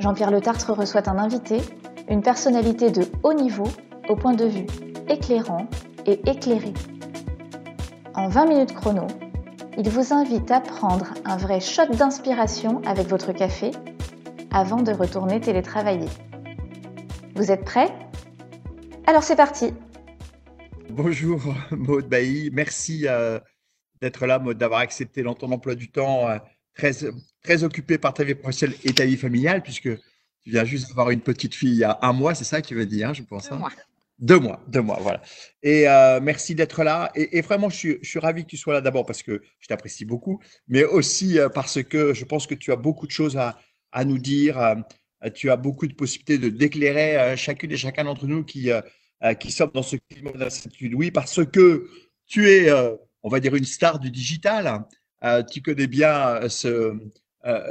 Jean-Pierre Le Tartre reçoit un invité, une personnalité de haut niveau au point de vue éclairant et éclairé. En 20 minutes chrono, il vous invite à prendre un vrai shot d'inspiration avec votre café avant de retourner télétravailler. Vous êtes prêts? Alors c'est parti Bonjour Maud Bailly, merci euh, d'être là, Maud, d'avoir accepté ton emploi du temps euh, très, très occupé par ta vie professionnelle et ta vie familiale, puisque tu viens juste d'avoir une petite fille il y a un mois, c'est ça que tu veux dire, je pense. Deux hein? mois. Deux mois, deux mois, voilà. Et euh, merci d'être là. Et, vraiment, je suis, je suis, ravi que tu sois là d'abord parce que je t'apprécie beaucoup, mais aussi parce que je pense que tu as beaucoup de choses à, à nous dire. tu as beaucoup de possibilités de d'éclairer chacune et chacun d'entre nous qui, qui sommes dans ce climat d'incertitude. Oui, parce que tu es, on va dire, une star du digital. Tu connais bien ce,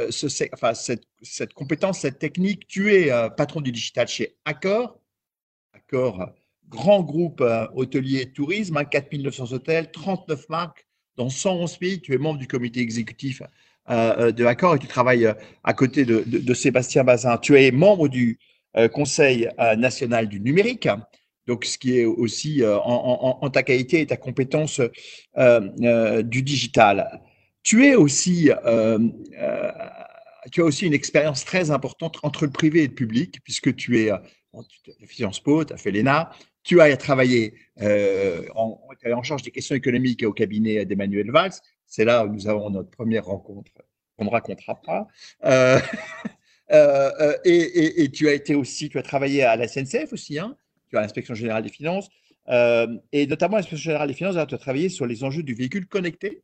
ce, enfin, cette, cette, compétence, cette technique. Tu es patron du digital chez Accor. Accor, grand groupe hôtelier et tourisme, 4900 hein, hôtels, 39 marques dans 111 pays. Tu es membre du comité exécutif euh, de Accor et tu travailles à côté de, de, Sébastien Bazin. Tu es membre du Conseil national du numérique donc ce qui est aussi euh, en, ta qualité et ta compétence euh, euh, du digital. Tu es aussi, tu as aussi une expérience très importante entre le privé et le public, puisque tu es tu as fait Sciences Po, tu as fait l'ENA, tu as travaillé en, charge des questions économiques au cabinet d'Emmanuel Valls. C'est là où nous avons notre première rencontre on ne racontera pas. et, tu as été aussi, tu as travaillé à la SNCF aussi, hein, tu as l'inspection générale des finances, euh, et notamment l'inspection générale des finances, tu as travaillé sur les enjeux du véhicule connecté,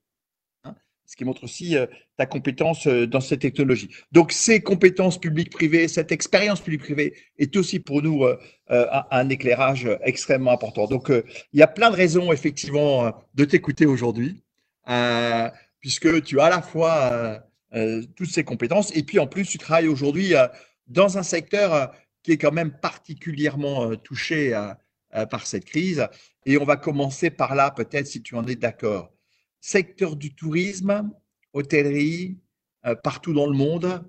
ce qui montre aussi euh, ta compétence euh, dans cette technologie. Donc, ces compétences publiques-privées, cette expérience publique-privée est aussi pour nous un, éclairage extrêmement important. Donc, il y a plein de raisons, effectivement, de t'écouter aujourd'hui, puisque tu as à la fois toutes ces compétences, et puis en plus, tu travailles aujourd'hui dans un secteur qui est quand même particulièrement euh, touché euh, euh, par cette crise. Et on va commencer par là, peut-être, si tu en es d'accord. Secteur du tourisme, hôtellerie, partout dans le monde,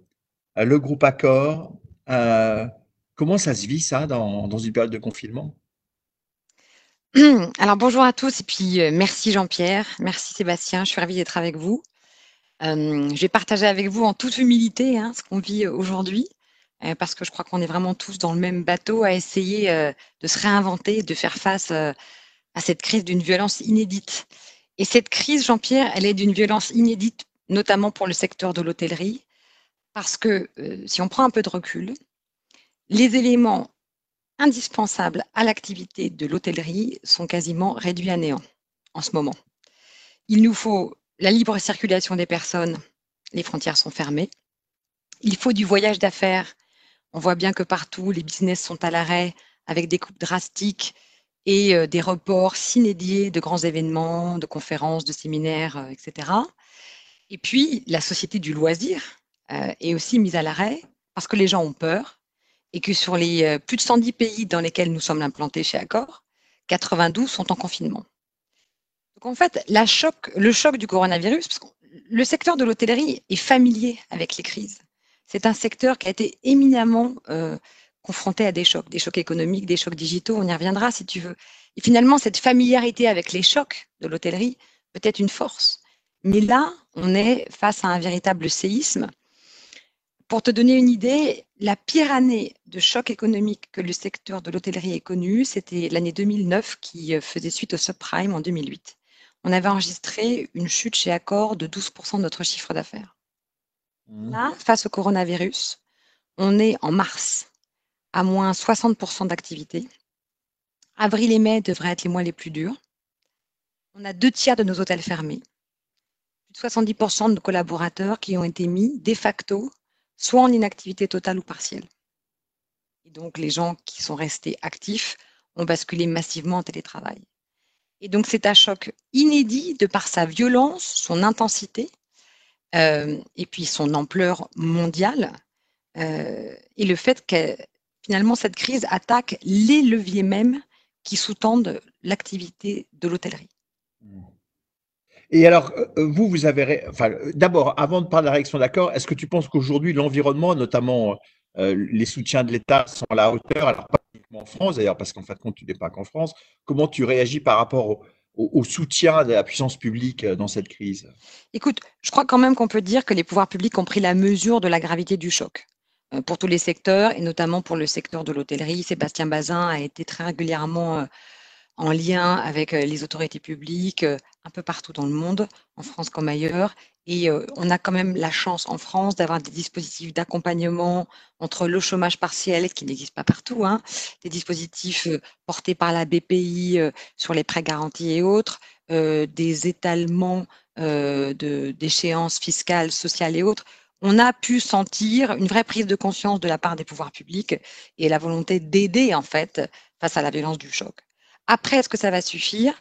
le groupe Accor. comment ça se vit, ça, dans, une période de confinement? Alors bonjour à tous et puis merci Jean-Pierre, merci Sébastien, je suis ravie d'être avec vous. je vais partager avec vous en toute humilité hein, ce qu'on vit aujourd'hui. Euh, parce que je crois qu'on est vraiment tous dans le même bateau à essayer euh, de se réinventer, de faire face euh, à cette crise d'une violence inédite. Et cette crise, Jean-Pierre, elle est d'une violence inédite, notamment pour le secteur de l'hôtellerie, parce que si on prend un peu de recul, les éléments indispensables à l'activité de l'hôtellerie sont quasiment réduits à néant en ce moment. Il nous faut la libre circulation des personnes, les frontières sont fermées. Il faut du voyage d'affaires on voit bien que partout, les business sont à l'arrêt avec des coupes drastiques et euh, des reports s'inédiés de grands événements, de conférences, de séminaires, euh, etc. Et puis, la société du loisir euh, est aussi mise à l'arrêt parce que les gens ont peur et que sur les plus de 110 pays dans lesquels nous sommes implantés chez Accor, 92 sont en confinement. Donc en fait, le choc du coronavirus, le secteur de l'hôtellerie est familier avec les crises c'est un secteur qui a été éminemment confronté à des chocs, des chocs économiques, des chocs digitaux, on y reviendra si tu veux. Et finalement, cette familiarité avec les chocs de l'hôtellerie peut être une force. Mais là, on est face à un véritable séisme. Pour te donner une idée, la pire année de choc économique que le secteur de l'hôtellerie ait connue, c'était l'année 2009 qui euh, faisait suite au subprime en 2008. On avait enregistré une chute chez Accor de 12% de notre chiffre d'affaires. Mmh. Là, face au coronavirus, on est en mars à moins 60% d'activité. Avril et mai devraient être les mois les plus durs. On a deux tiers de nos hôtels fermés. Plus de 70% de nos collaborateurs qui ont été mis de facto soit en inactivité totale ou partielle. donc les gens qui sont restés actifs ont basculé massivement en télétravail. Et donc c'est un choc inédit de par sa violence, son intensité, euh, et puis son ampleur mondiale, euh, et le fait que finalement cette crise attaque les leviers mêmes qui sous-tendent l'activité de l'hôtellerie. Et alors, euh, vous, vous avez. Enfin, d'abord, avant de parler de la réaction d'accord, est-ce que tu penses qu'aujourd'hui, l'environnement, notamment les soutiens de l'État, sont à la hauteur? Alors, pas uniquement en France, d'ailleurs, parce qu'en fait, compte, tu n'es pas qu'en France. Comment tu réagis par rapport au, au, soutien de la puissance publique euh, dans cette crise? Écoute, je crois quand même qu'on peut dire que les pouvoirs publics ont pris la mesure de la gravité du choc euh, pour tous les secteurs et notamment pour le secteur de l'hôtellerie. Sébastien Bazin a été très régulièrement euh, en lien avec les autorités publiques un peu partout dans le monde, en France comme ailleurs. Et on a quand même la chance en France d'avoir des dispositifs d'accompagnement entre le chômage partiel, qui n'existe pas partout, hein, des dispositifs portés par la BPI sur les prêts garantis et autres, des étalements d'échéances fiscales, sociales et autres. On a pu sentir une vraie prise de conscience de la part des pouvoirs publics et la volonté d'aider en fait face à la violence du choc. Après, est-ce que ça va suffire?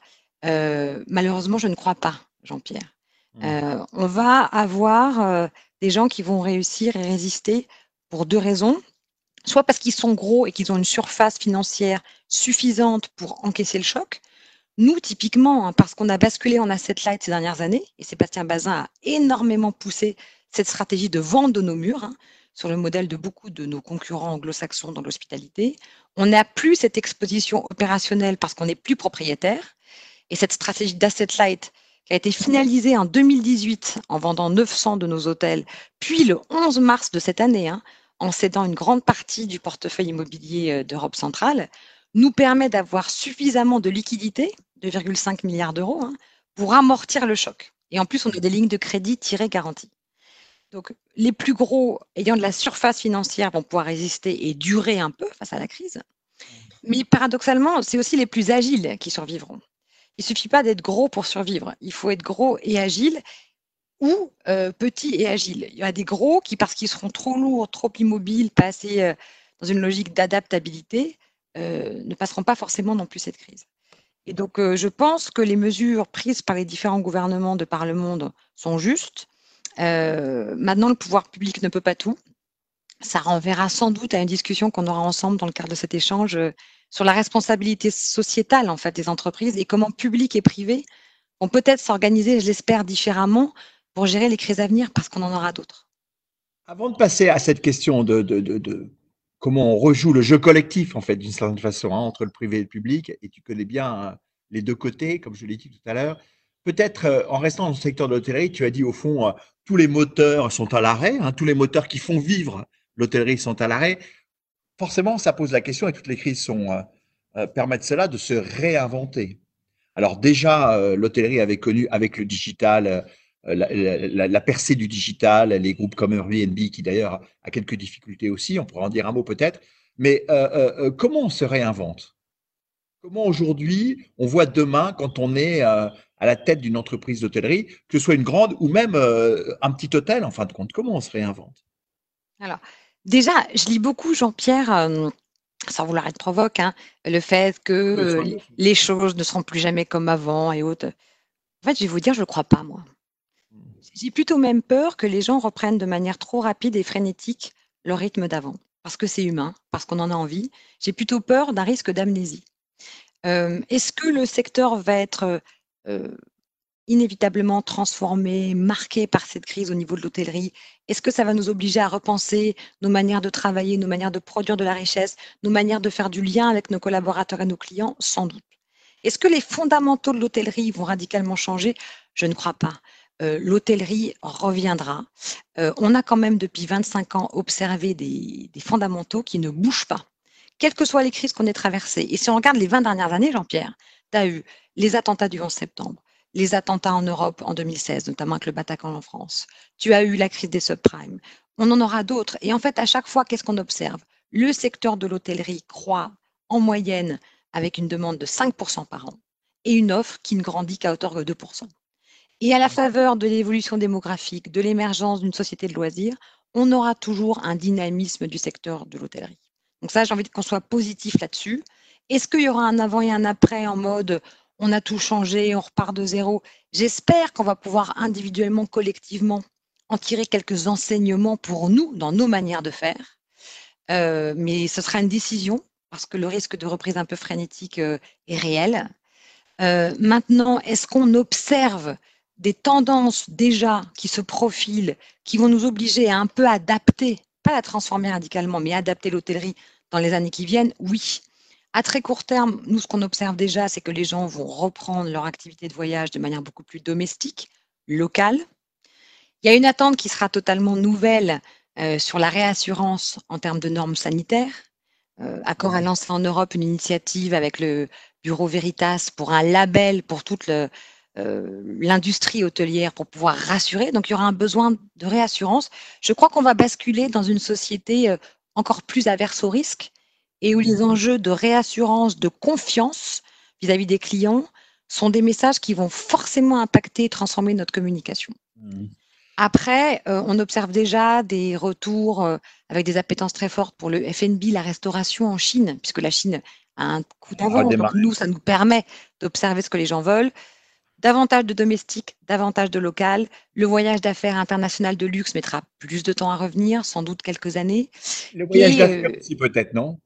Malheureusement, je ne crois pas, Jean-Pierre. Mmh. Euh, on va avoir euh, des gens qui vont réussir et résister pour deux raisons. Soit parce qu'ils sont gros et qu'ils ont une surface financière suffisante pour encaisser le choc. Nous, typiquement, hein, parce qu'on a basculé en asset light ces dernières années, et Sébastien Bazin a énormément poussé cette stratégie de vente de nos murs, hein, sur le modèle de beaucoup de nos concurrents anglo-saxons dans l'hospitalité. On n'a plus cette exposition opérationnelle parce qu'on n'est plus propriétaire. Et cette stratégie d'asset light qui a été finalisé en 2018 en vendant 900 de nos hôtels, puis le 11 mars de cette année, hein, en cédant une grande partie du portefeuille immobilier euh, d'Europe centrale, nous permet d'avoir suffisamment de liquidités, 2,5 milliards d'euros, hein, pour amortir le choc. Et en plus, on a des lignes de crédit tirées garanties. Donc, les plus gros ayant de la surface financière vont pouvoir résister et durer un peu face à la crise. Mais paradoxalement, c'est aussi les plus agiles qui survivront. Il suffit pas d'être gros pour survivre. Il faut être gros et agile ou euh, petit et agile. Il y a des gros qui, parce qu'ils seront trop lourds, trop immobiles, pas assez euh, dans une logique d'adaptabilité, euh, ne passeront pas forcément non plus cette crise. Et donc, je pense que les mesures prises par les différents gouvernements de par le monde sont justes. Maintenant, le pouvoir public ne peut pas tout. Ça renverra sans doute à une discussion qu'on aura ensemble dans le cadre de cet échange sur la responsabilité sociétale en fait des entreprises et comment public et privé vont peut-être s'organiser, je l'espère, différemment pour gérer les crises à venir parce qu'on en aura d'autres. Avant de passer à cette question de, de, comment on rejoue le jeu collectif en fait d'une certaine façon hein, entre le privé et le public, et tu connais bien hein, les deux côtés, comme je l'ai dit tout à l'heure. Peut-être euh, en restant dans le secteur de l'hôtellerie, tu as dit au fond, euh, tous les moteurs sont à l'arrêt, hein, tous les moteurs qui font vivre l'hôtellerie sont à l'arrêt forcément, ça pose la question, et toutes les crises euh, euh, permettent cela, de se réinventer. Alors déjà, euh, l'hôtellerie avait connu avec le digital, la, percée du digital, les groupes comme Airbnb, qui d'ailleurs a quelques difficultés aussi, on pourra en dire un mot peut-être, mais comment on se réinvente? Comment aujourd'hui on voit demain quand on est à la tête d'une entreprise d'hôtellerie, que ce soit une grande ou même un petit hôtel en fin de compte, comment on se réinvente? Alors, Déjà, je lis beaucoup, Jean-Pierre, euh, sans vouloir être provoque, hein, le fait que euh, les choses ne seront plus jamais comme avant et autres. En fait, je vais vous dire, je ne crois pas, moi. Mmh. J'ai plutôt même peur que les gens reprennent de manière trop rapide et frénétique leur rythme d'avant, parce que c'est humain, parce qu'on en a envie. J'ai plutôt peur d'un risque d'amnésie. Est-ce que le secteur va être inévitablement transformé, marqué par cette crise au niveau de l'hôtellerie? Est-ce que ça va nous obliger à repenser nos manières de travailler, nos manières de produire de la richesse, nos manières de faire du lien avec nos collaborateurs et nos clients? Sans doute. Est-ce que les fondamentaux de l'hôtellerie vont radicalement changer? Je ne crois pas. L'hôtellerie reviendra. On a quand même depuis 25 ans observé des fondamentaux qui ne bougent pas, quelles que soient les crises qu'on ait traversées. Et si on regarde les 20 dernières années, Jean-Pierre, tu as eu les attentats du 11 septembre, les attentats en Europe en 2016, notamment avec le Bataclan en France. Tu as eu la crise des subprimes. On en aura d'autres. Et en fait, à chaque fois, qu'est-ce qu'on observe? Le secteur de l'hôtellerie croît en moyenne avec une demande de 5% par an et une offre qui ne grandit qu'à hauteur de 2%. Et à la faveur de l'évolution démographique, de l'émergence d'une société de loisirs, on aura toujours un dynamisme du secteur de l'hôtellerie. Donc ça, j'ai envie qu'on soit positif là-dessus. Est-ce qu'il y aura un avant et un après en mode on a tout changé, on repart de zéro? J'espère qu'on va pouvoir individuellement, collectivement, en tirer quelques enseignements pour nous dans nos manières de faire. Euh, mais ce sera une décision parce que le risque de reprise un peu frénétique euh, est réel. Euh, maintenant, est-ce qu'on observe des tendances déjà qui se profilent, qui vont nous obliger à un peu adapter, pas la transformer radicalement, mais adapter l'hôtellerie dans les années qui viennent Oui. À très court terme, nous, ce qu'on observe déjà, c'est que les gens vont reprendre leur activité de voyage de manière beaucoup plus domestique, locale. Il y a une attente qui sera totalement nouvelle euh, sur la réassurance en termes de normes sanitaires. Euh, Accor a lancé en Europe une initiative avec le Bureau Veritas pour un label pour toute euh, l'industrie hôtelière pour pouvoir rassurer. Donc, il y aura un besoin de réassurance. Je crois qu'on va basculer dans une société euh, encore plus averse au risque et où les enjeux de réassurance, de confiance vis-à-vis des clients sont des messages qui vont forcément impacter et transformer notre communication. Mmh. Après, euh, on observe déjà des retours avec des appétences très fortes pour le FNB, la restauration en Chine, puisque la Chine un coup d'avant. Donc nous, ça nous permet d'observer ce que les gens veulent. Davantage de domestique, davantage de local. Le voyage d'affaires international de luxe mettra plus de temps à revenir, sans doute quelques années. Le voyage d'affaires euh, aussi peut-être, non?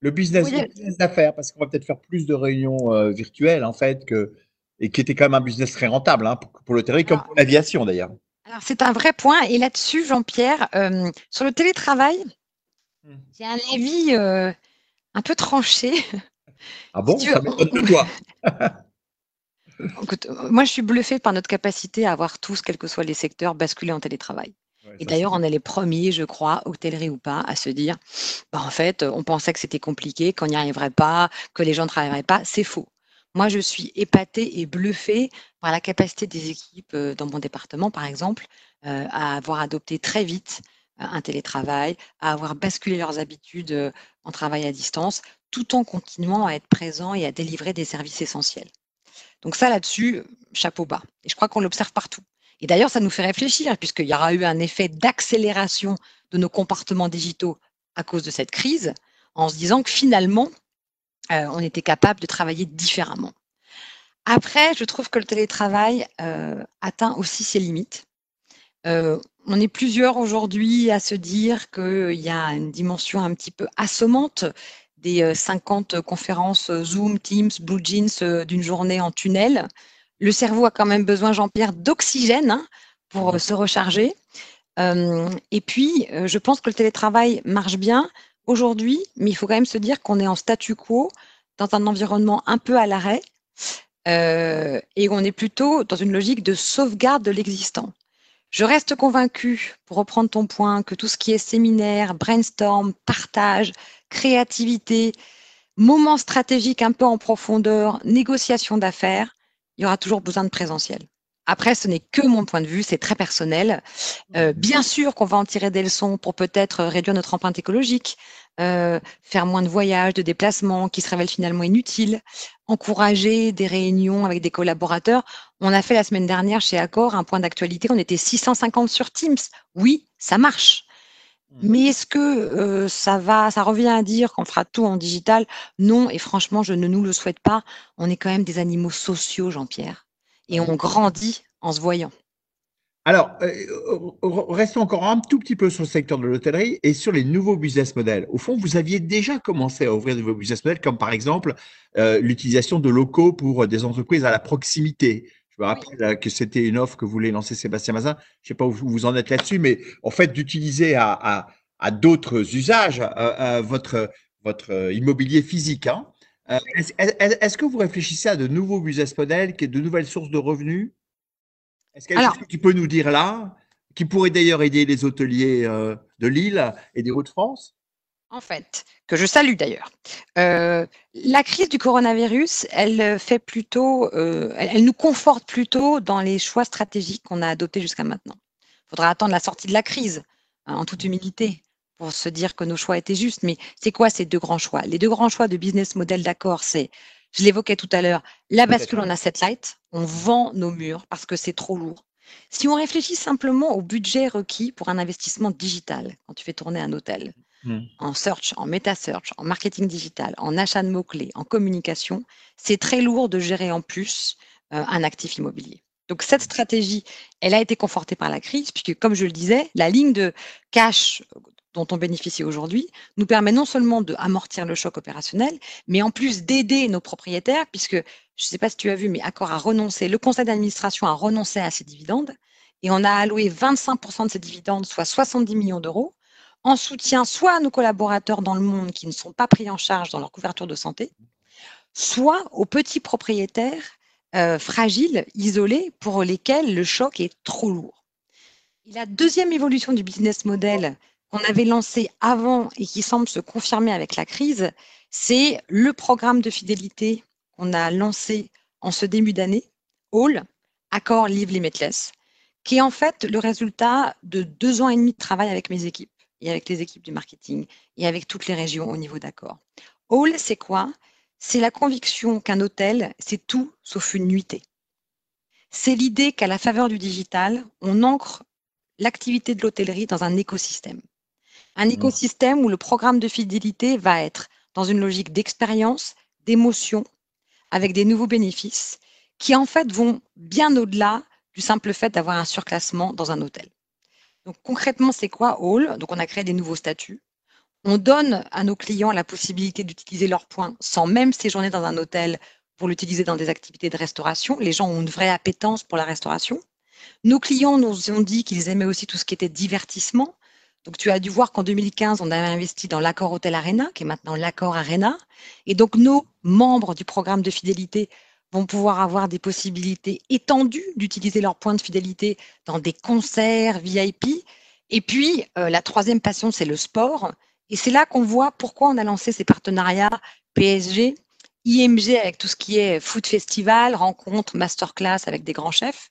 Le business, d'affaires, parce qu'on va peut-être faire plus de réunions euh, virtuelles en fait, que, et qui était quand même un business très rentable hein, pour, pour l'hôtellerie comme pour l'aviation d'ailleurs. Alors c'est un vrai point. Et là-dessus, Jean-Pierre, euh, sur le télétravail, hmm. j'ai un avis un peu tranché. Ah bon? Ça m'étonne de toi. moi, je suis bluffée par notre capacité à avoir tous, quels que soient les secteurs, basculer en télétravail. et d'ailleurs, on est les premiers, je crois, hôtellerie ou pas, à se dire, bah, en fait, on pensait que c'était compliqué, qu'on n'y arriverait pas, que les gens ne travailleraient pas. C'est faux. Moi, je suis épatée et bluffée par la capacité des équipes euh, dans mon département, par exemple, euh, à avoir adopté très vite un télétravail, à avoir basculé leurs habitudes euh, en travail à distance, tout en continuant à être présent et à délivrer des services essentiels. Donc ça, là-dessus, chapeau bas. Et je crois qu'on l'observe partout. Et d'ailleurs, ça nous fait réfléchir, puisqu'il y aura eu un effet d'accélération de nos comportements digitaux à cause de cette crise, en se disant que finalement, euh, on était capable de travailler différemment. Après, je trouve que le télétravail euh, atteint aussi ses limites on est plusieurs aujourd'hui à se dire qu'il y a une dimension un petit peu assommante des 50 conférences Zoom, Teams, Blue Jeans d'une journée en tunnel. Le cerveau a quand même besoin, Jean-Pierre, d'oxygène hein, pour se recharger. et puis, je pense que le télétravail marche bien aujourd'hui, mais il faut quand même se dire qu'on est en statu quo dans un environnement un peu à l'arrêt et on est plutôt dans une logique de sauvegarde de l'existant. Je reste convaincue, pour reprendre ton point, que tout ce qui est séminaire, brainstorm, partage, créativité, moment stratégique un peu en profondeur, négociation d'affaires, il y aura toujours besoin de présentiel. Après, ce n'est que mon point de vue, c'est très personnel. Euh, bien sûr qu'on va en tirer des leçons pour peut-être réduire notre empreinte écologique, euh, faire moins de voyages, de déplacements qui se révèlent finalement inutiles, encourager des réunions avec des collaborateurs. On a fait la semaine dernière chez Accor un point d'actualité, on était 650 sur Teams. Oui, ça marche. Mmh. Mais est-ce que euh, ça va, ça revient à dire qu'on fera tout en digital? Non, et franchement, je ne nous le souhaite pas. On est quand même des animaux sociaux, Jean-Pierre, et on grandit en se voyant. Alors, euh, euh, restons encore un tout petit peu sur le secteur de l'hôtellerie et sur les nouveaux business models. Au fond, vous aviez déjà commencé à ouvrir de nouveaux business models, comme par exemple euh, l'utilisation de locaux pour des entreprises à la proximité. Me rappelle que c'était une offre que voulait lancer Sébastien Mazin. Je ne sais pas où vous en êtes là-dessus, mais en fait, d'utiliser à, d'autres usages votre, votre immobilier physique. Hein. Est-ce que vous réfléchissez à de nouveaux business models, de nouvelles sources de revenus? Est-ce qu'il y a quelque chose que tu peux nous dire là, qui pourrait d'ailleurs aider les hôteliers euh, de Lille et des Hauts-de-France? En fait, que je salue d'ailleurs. Euh, la crise du coronavirus, elle fait plutôt, euh, elle, nous conforte plutôt dans les choix stratégiques qu'on a adoptés jusqu'à maintenant. Il faudra attendre la sortie de la crise, hein, en toute humilité, pour se dire que nos choix étaient justes. Mais c'est quoi ces deux grands choix? Les deux grands choix de business model d'accord, c'est je l'évoquais tout à l'heure, la bascule en asset light, on vend nos murs parce que c'est trop lourd. Si on réfléchit simplement au budget requis pour un investissement digital, quand tu fais tourner un hôtel, hmm. en search, en meta-search, en marketing digital, en achat de mots-clés, en communication, c'est très lourd de gérer en plus euh, un actif immobilier. Donc cette stratégie, elle a été confortée par la crise, puisque comme je le disais, la ligne de cash dont on bénéficie aujourd'hui nous permet non seulement d'amortir le choc opérationnel, mais en plus d'aider nos propriétaires, puisque je ne sais pas si tu as vu, mais Accor a renoncé, le conseil d'administration a renoncé à ses dividendes et on a alloué 25% de ces dividendes, soit 70 millions d'euros, en soutien soit à nos collaborateurs dans le monde qui ne sont pas pris en charge dans leur couverture de santé, soit aux petits propriétaires euh, fragiles, isolés, pour lesquels le choc est trop lourd. La deuxième évolution du business model qu'on avait lancé avant et qui semble se confirmer avec la crise, c'est le programme de fidélité qu'on a lancé en ce début d'année, All, Accord Live Limitless, qui est en fait le résultat de deux ans et demi de travail avec mes équipes et avec les équipes du marketing et avec toutes les régions au niveau d'accord. All, c'est quoi? C'est la conviction qu'un hôtel, c'est tout sauf une nuitée. C'est l'idée qu'à la faveur du digital, on ancre l'activité de l'hôtellerie dans un écosystème. Un mmh. écosystème où le programme de fidélité va être dans une logique d'expérience, d'émotion, avec des nouveaux bénéfices, qui en fait vont bien au-delà du simple fait d'avoir un surclassement dans un hôtel. Donc concrètement, c'est quoi Hall Donc on a créé des nouveaux statuts. On donne à nos clients la possibilité d'utiliser leurs points sans même séjourner dans un hôtel pour l'utiliser dans des activités de restauration. Les gens ont une vraie appétence pour la restauration. Nos clients nous ont dit qu'ils aimaient aussi tout ce qui était divertissement. Donc, tu as dû voir qu'en 2015, on avait investi dans l'accord Hôtel Arena, qui est maintenant l'accord Arena. Et donc, nos membres du programme de fidélité vont pouvoir avoir des possibilités étendues d'utiliser leurs points de fidélité dans des concerts VIP. Et puis, euh, la troisième passion, c'est le sport. Et c'est là qu'on voit pourquoi on a lancé ces partenariats PSG, IMG avec tout ce qui est food festival, rencontre, masterclass avec des grands chefs,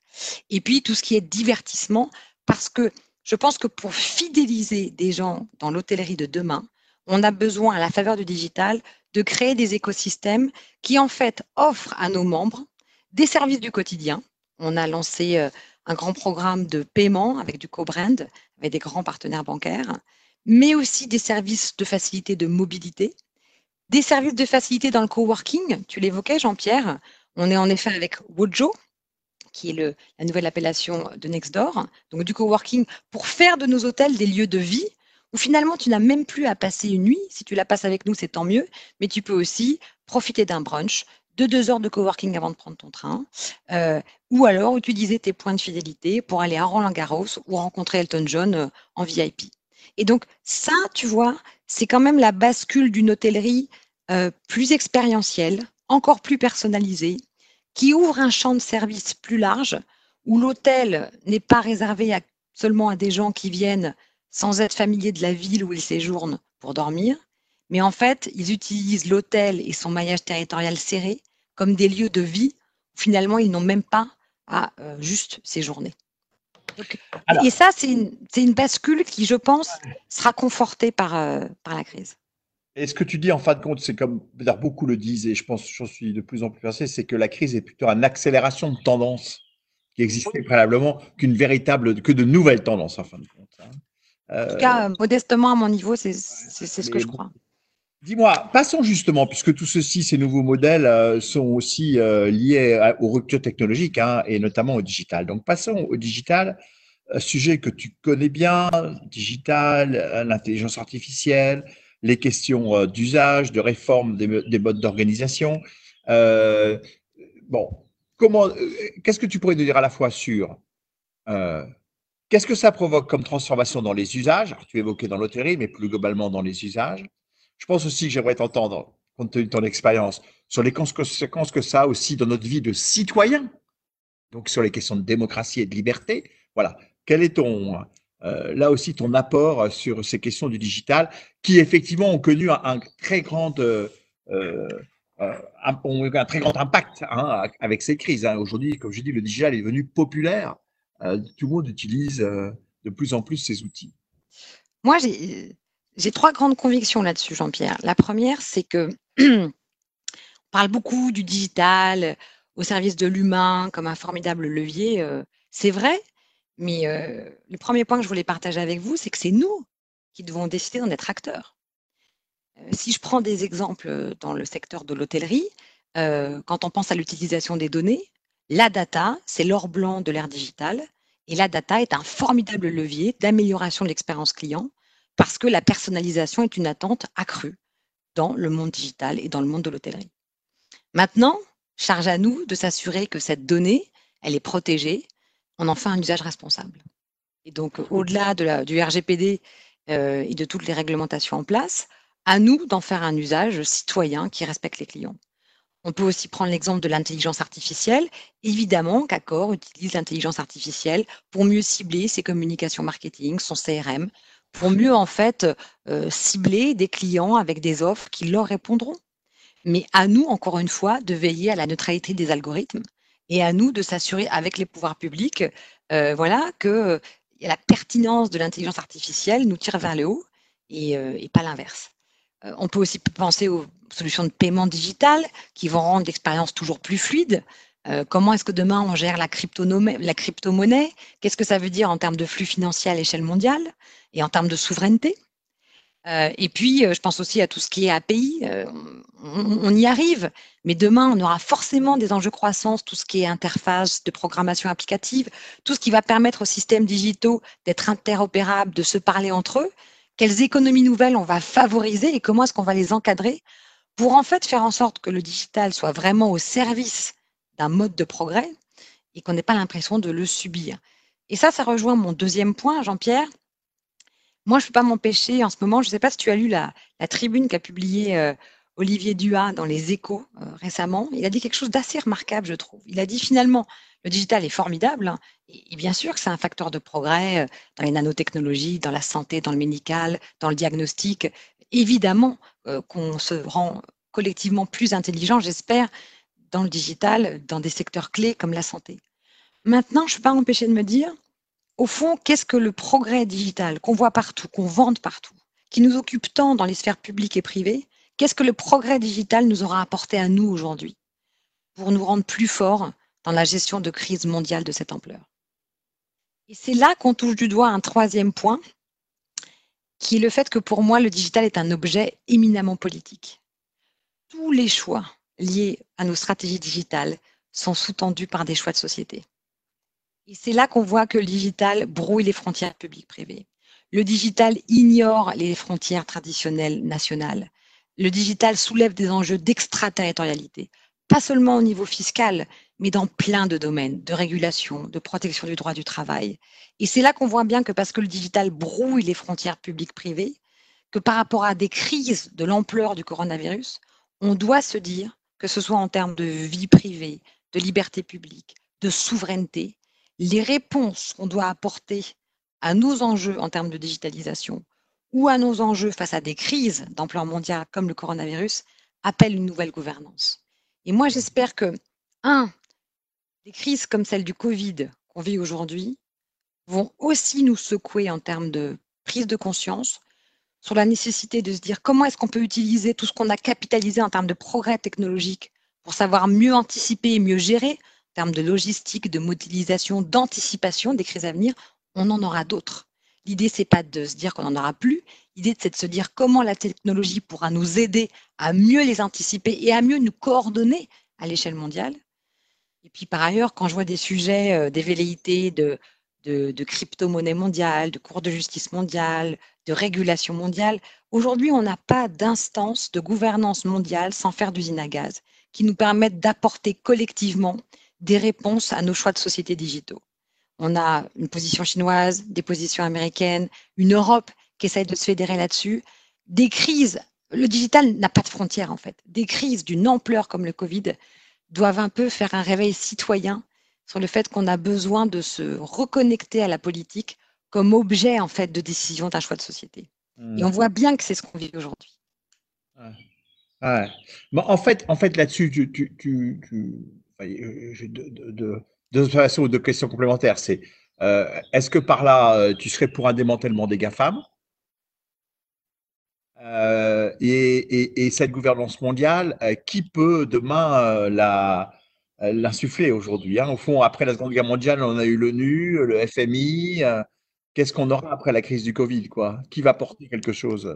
et puis tout ce qui est divertissement, parce que je pense que pour fidéliser des gens dans l'hôtellerie de demain, on a besoin, à la faveur du digital, de créer des écosystèmes qui, en fait, offrent à nos membres des services du quotidien. On a lancé euh, un grand programme de paiement avec du co-brand, avec des grands partenaires bancaires mais aussi des services de facilité de mobilité, des services de facilité dans le coworking. Tu l'évoquais, Jean-Pierre. On est en effet avec Wojo, qui est la nouvelle appellation de Nextdoor, donc du coworking, pour faire de nos hôtels des lieux de vie où finalement tu n'as même plus à passer une nuit. Si tu la passes avec nous, c'est tant mieux, mais tu peux aussi profiter d'un brunch, de deux heures de coworking avant de prendre ton train, euh, ou alors utiliser tes points de fidélité pour aller à Roland-Garros ou rencontrer Elton John euh, en VIP. Et donc, ça, tu vois, c'est quand même la bascule d'une hôtellerie euh, plus expérientielle, encore plus personnalisée, qui ouvre un champ de service plus large, où l'hôtel n'est pas réservé seulement à des gens qui viennent sans être familiers de la ville où ils séjournent pour dormir, mais en fait, ils utilisent l'hôtel et son maillage territorial serré comme des lieux de vie où finalement ils n'ont même pas à euh, juste séjourner et ça, c'est une, bascule qui, je pense, sera confortée par, euh, par la crise. Et ce que tu dis en fin de compte, c'est comme beaucoup le disent, et je pense que j'en suis de plus en plus persuadé, c'est que la crise est plutôt une accélération de tendance qui existait préalablement qu'une véritable, que de nouvelles tendances en fin de compte. Hein. En tout cas, euh, modestement à mon niveau, c'est ce que je crois. Dis-moi, passons justement, puisque tout ceci, ces nouveaux modèles euh, sont aussi euh, liés aux ruptures technologiques hein, et notamment au digital. Donc passons au digital, sujet que tu connais bien, digital, euh, l'intelligence artificielle, les questions d'usage, de réforme des, modes d'organisation. bon, comment, qu'est-ce que tu pourrais nous dire à la fois sur qu'est-ce que ça provoque comme transformation dans les usages? Tu évoquais dans l'hôtellerie, mais plus globalement dans les usages je pense aussi que j'aimerais t'entendre, compte tenu de ton expérience, sur les conséquences que ça a aussi dans notre vie de citoyen, donc sur les questions de démocratie et de liberté. Voilà. Quel est ton, euh, là aussi, ton apport sur ces questions du digital qui, effectivement, ont connu un, très grand, euh, euh, un, très grand impact hein, avec ces crises. Hein. Aujourd'hui, comme je dis, le digital est devenu populaire. Tout le monde utilise de plus en plus ces outils. Moi, j'ai trois grandes convictions là-dessus, Jean-Pierre. La première, c'est que on parle beaucoup du digital au service de l'humain comme un formidable levier. Euh, c'est vrai, Mais le premier point que je voulais partager avec vous, c'est que c'est nous qui devons décider d'en être acteurs. si je prends des exemples dans le secteur de l'hôtellerie, quand on pense à l'utilisation des données, la data, c'est l'or blanc de l'ère digitale. Et la data est un formidable levier d'amélioration de l'expérience client parce que la personnalisation est une attente accrue dans le monde digital et dans le monde de l'hôtellerie. Maintenant, charge à nous de s'assurer que cette donnée, elle est protégée, on en fait un usage responsable. Et donc, au-delà de du RGPD euh, et de toutes les réglementations en place, à nous d'en faire un usage citoyen qui respecte les clients. On peut aussi prendre l'exemple de l'intelligence artificielle. Évidemment qu'Accor utilise l'intelligence artificielle pour mieux cibler ses communications marketing, son CRM, pour mieux en fait euh, cibler des clients avec des offres qui leur répondront. Mais à nous, encore une fois, de veiller à la neutralité des algorithmes et à nous de s'assurer avec les pouvoirs publics, euh, voilà, que euh, la pertinence de l'intelligence artificielle nous tire vers le haut et, et pas l'inverse. On peut aussi penser aux solutions de paiement digital qui vont rendre l'expérience toujours plus fluide. Euh, comment est-ce que demain on gère la, crypto-monnaie? Qu'est-ce que ça veut dire en termes de flux financiers à l'échelle mondiale et en termes de souveraineté? Euh, Et puis, euh, je pense aussi à tout ce qui est API. On, on, y arrive, mais demain, on aura forcément des enjeux croissance, tout ce qui est interface de programmation applicative, tout ce qui va permettre aux systèmes digitaux d'être interopérables, de se parler entre eux. Quelles économies nouvelles on va favoriser et comment est-ce qu'on va les encadrer pour en fait faire en sorte que le digital soit vraiment au service d'un mode de progrès et qu'on n'ait pas l'impression de le subir. Et ça, ça rejoint mon deuxième point, Jean-Pierre. Moi, je ne peux pas m'empêcher en ce moment, je ne sais pas si tu as lu la, tribune qu'a publiée euh, Olivier Duhat dans les échos euh, récemment. Il a dit quelque chose d'assez remarquable, je trouve. Il a dit finalement, le digital est formidable, hein, et, bien sûr que c'est un facteur de progrès euh, dans les nanotechnologies, dans la santé, dans le médical, dans le diagnostic, évidemment euh, qu'on se rend collectivement plus intelligent, j'espère, dans le digital, dans des secteurs clés comme la santé. Maintenant, je ne peux pas m'empêcher de me dire, au fond, qu'est-ce que le progrès digital qu'on voit partout, qu'on vende partout, qui nous occupe tant dans les sphères publiques et privées, qu'est-ce que le progrès digital nous aura apporté à nous aujourd'hui pour nous rendre plus forts dans la gestion de crises mondiales de cette ampleur Et c'est là qu'on touche du doigt un troisième point, qui est le fait que pour moi, le digital est un objet éminemment politique. Tous les choix liés à nos stratégies digitales sont sous-tendus par des choix de société. Et c'est là qu'on voit que le digital brouille les frontières publiques-privées. Le digital ignore les frontières traditionnelles nationales. Le digital soulève des enjeux d'extraterritorialité, pas seulement au niveau fiscal, mais dans plein de domaines, de régulation, de protection du droit du travail. Et c'est là qu'on voit bien que parce que le digital brouille les frontières publiques-privées, que par rapport à des crises de l'ampleur du coronavirus, on doit se dire, que ce soit en termes de vie privée, de liberté publique, de souveraineté, les réponses qu'on doit apporter à nos enjeux en termes de digitalisation ou à nos enjeux face à des crises d'ampleur mondiale comme le coronavirus appellent une nouvelle gouvernance. Et moi, j'espère que, un, des crises comme celle du Covid qu'on vit aujourd'hui vont aussi nous secouer en termes de prise de conscience sur la nécessité de se dire comment est-ce qu'on peut utiliser tout ce qu'on a capitalisé en termes de progrès technologiques pour savoir mieux anticiper et mieux gérer en termes de logistique, de modélisation, d'anticipation des crises à venir. On en aura d'autres. L'idée, c'est pas de se dire qu'on n'en aura plus. L'idée, c'est de se dire comment la technologie pourra nous aider à mieux les anticiper et à mieux nous coordonner à l'échelle mondiale. Et puis par ailleurs, quand je vois des sujets euh, des velléités de, crypto-monnaie mondiale, de cours de justice mondiale, de régulation mondiale, aujourd'hui, on n'a pas d'instance de gouvernance mondiale sans faire d'usine à gaz qui nous permettent d'apporter collectivement des réponses à nos choix de société digitaux. On a une position chinoise, des positions américaines, une Europe qui essaye de se fédérer là-dessus, des crises. Le digital n'a pas de frontières en fait. Des crises d'une ampleur comme le Covid doivent un peu faire un réveil citoyen sur le fait qu'on a besoin de se reconnecter à la politique comme objet en fait de décision d'un choix de société. Et on voit bien que c'est ce qu'on vit aujourd'hui. en fait, en fait là-dessus, tu, tu, tu, j'ai deux, observations ou deux questions complémentaires. C'est euh, est-ce que par là, euh, tu serais pour un démantèlement des GAFAM? Euh, et, cette gouvernance mondiale, euh, qui peut demain euh, l'insuffler aujourd'hui. Hein? Au fond, après la Seconde Guerre mondiale, on a eu l'ONU, le FMI. Qu'est-ce qu'on aura après la crise du Covid quoi? Qui va porter quelque chose?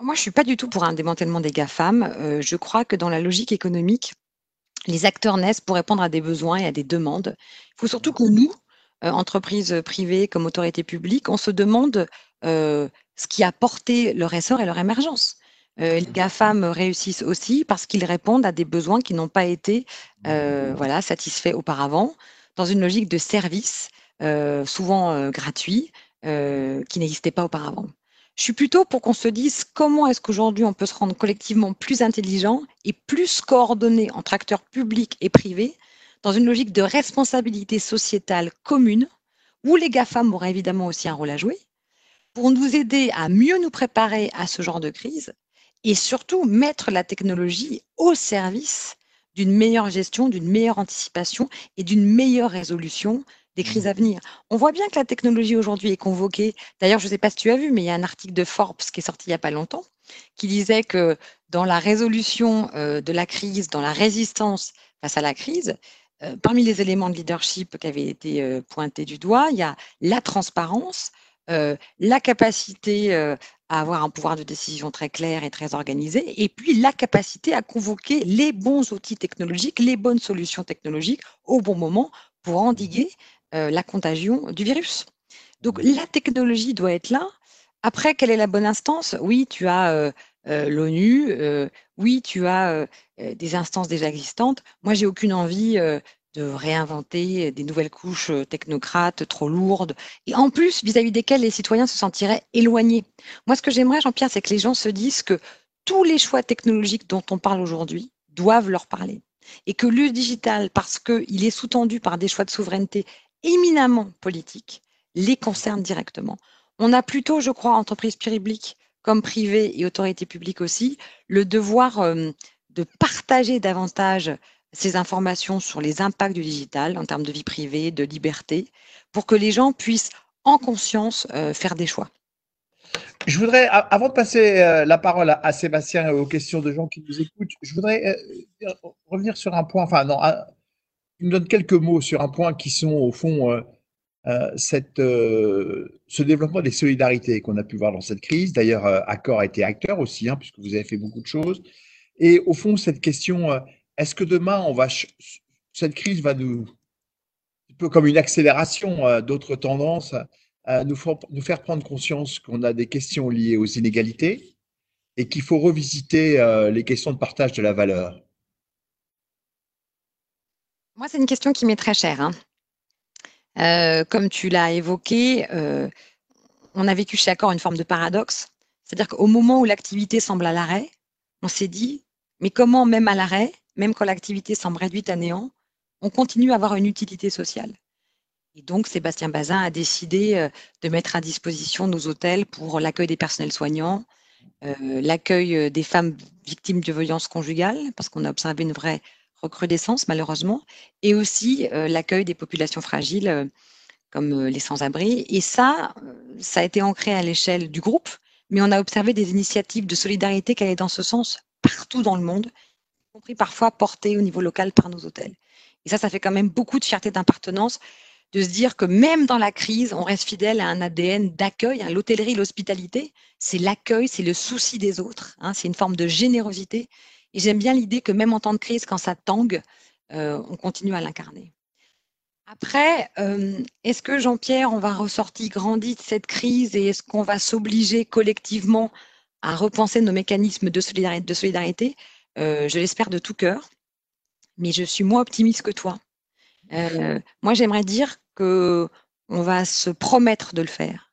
Moi, je ne suis pas du tout pour un démantèlement des GAFAM. je crois que dans la logique économique, les acteurs naissent pour répondre à des besoins et à des demandes. Il faut surtout que nous, entreprises privées comme autorités publiques, on se demande ce qui a porté leur essor et leur émergence. les GAFAM réussissent aussi parce qu'ils répondent à des besoins qui n'ont pas été voilà, satisfaits auparavant, dans une logique de service, souvent gratuit, qui n'existait pas auparavant. Je suis plutôt pour qu'on se dise comment est-ce qu'aujourd'hui on peut se rendre collectivement plus intelligent et plus coordonné entre acteurs publics et privés dans une logique de responsabilité sociétale commune, où les GAFAM auraient évidemment aussi un rôle à jouer, pour nous aider à mieux nous préparer à ce genre de crise et surtout mettre la technologie au service d'une meilleure gestion, d'une meilleure anticipation et d'une meilleure résolution des crises mmh. à venir. On voit bien que la technologie aujourd'hui est convoquée. D'ailleurs, je ne sais pas si tu as vu, mais il y a un article de Forbes qui est sorti il n'y a pas longtemps, qui disait que dans la résolution euh, de la crise, dans la résistance face à la crise, euh, parmi les éléments de leadership qui avaient été euh, pointés du doigt, il y a la transparence, la capacité à avoir un pouvoir de décision très clair et très organisé, et puis la capacité à convoquer les bons outils technologiques, les bonnes solutions technologiques au bon moment pour endiguer euh, la contagion du virus. Donc la technologie doit être là. Après, quelle est la bonne instance? Oui, tu as euh, euh, l'ONU, oui, tu as des instances déjà existantes. Moi, j'ai aucune envie de réinventer des nouvelles couches technocrates trop lourdes, et en plus vis-à-vis desquelles les citoyens se sentiraient éloignés. Moi, ce que j'aimerais, Jean-Pierre, c'est que les gens se disent que tous les choix technologiques dont on parle aujourd'hui doivent leur parler. Et que le digital, parce qu'il est sous-tendu par des choix de souveraineté éminemment politiques les concernent directement. On a plutôt, je crois, entreprises publiques comme privées et autorités publiques aussi, le devoir euh, de partager davantage ces informations sur les impacts du digital en termes de vie privée, de liberté, pour que les gens puissent en conscience euh, faire des choix. Je voudrais, avant de passer euh, la parole à, Sébastien et aux questions de gens qui nous écoutent, je voudrais revenir sur un point, enfin non, tu me donnes quelques mots sur un point qui sont au fond euh, euh, cette, euh, ce développement des solidarités qu'on a pu voir dans cette crise. D'ailleurs, Accor a été acteur aussi, hein, puisque vous avez fait beaucoup de choses. Et au fond, cette question, est-ce que demain, on va, cette crise va nous, un peu comme une accélération d'autres tendances, nous, nous faire prendre conscience qu'on a des questions liées aux inégalités et qu'il faut revisiter les questions de partage de la valeur? Moi, c'est une question qui m'est très chère. Hein. Euh, comme tu l'as évoqué, euh, on a vécu chez Accor une forme de paradoxe. C'est-à-dire qu'au moment où l'activité semble à l'arrêt, on s'est dit, mais comment même à l'arrêt, même quand l'activité semble réduite à néant, on continue à avoir une utilité sociale Et donc, Sébastien Bazin a décidé euh, de mettre à disposition nos hôtels pour l'accueil des personnels soignants, l'accueil des femmes victimes de violences conjugales, parce qu'on a observé une vraie recrudescence malheureusement, et aussi euh, l'accueil des populations fragiles euh, comme euh, les sans-abri. Et ça, ça a été ancré à l'échelle du groupe, mais on a observé des initiatives de solidarité qui allaient dans ce sens partout dans le monde, compris parfois portées au niveau local par nos hôtels. Et ça, ça fait quand même beaucoup de fierté d'appartenance de se dire que même dans la crise, on reste fidèle à un ADN d'accueil. Hein. L'hôtellerie, l'hospitalité, c'est l'accueil, c'est le souci des autres, hein. c'est une forme de générosité. Et j'aime bien l'idée que même en temps de crise, quand ça tangue, euh, on continue à l'incarner. Après, euh, est-ce que Jean-Pierre, on va ressortir grandi de cette crise et est-ce qu'on va s'obliger collectivement à repenser nos mécanismes de solidarité, de solidarité? Euh, Je l'espère de tout cœur, mais je suis moins optimiste que toi. moi, j'aimerais dire que on va se promettre de le faire.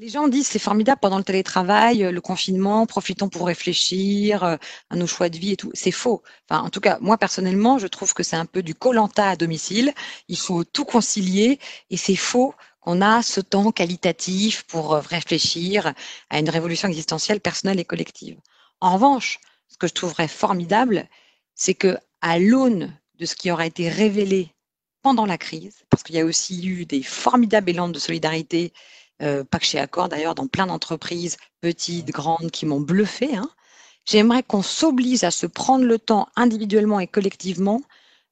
Les gens disent c'est formidable pendant le télétravail, euh, le confinement, profitons pour réfléchir euh, à nos choix de vie et tout. C'est faux. Enfin, en tout cas, moi personnellement, je trouve que c'est un peu du colanta à domicile. Il faut tout concilier et c'est faux qu'on a ce temps qualitatif pour euh, réfléchir à une révolution existentielle personnelle et collective. En revanche, ce que je trouverais formidable, c'est que à l'aune de ce qui aura été révélé pendant la crise, parce qu'il y a aussi eu des formidables élans de solidarité euh, pas que chez Accor d'ailleurs, dans plein d'entreprises, petites, grandes, qui m'ont bluffé. Hein. J'aimerais qu'on s'oblige à se prendre le temps individuellement et collectivement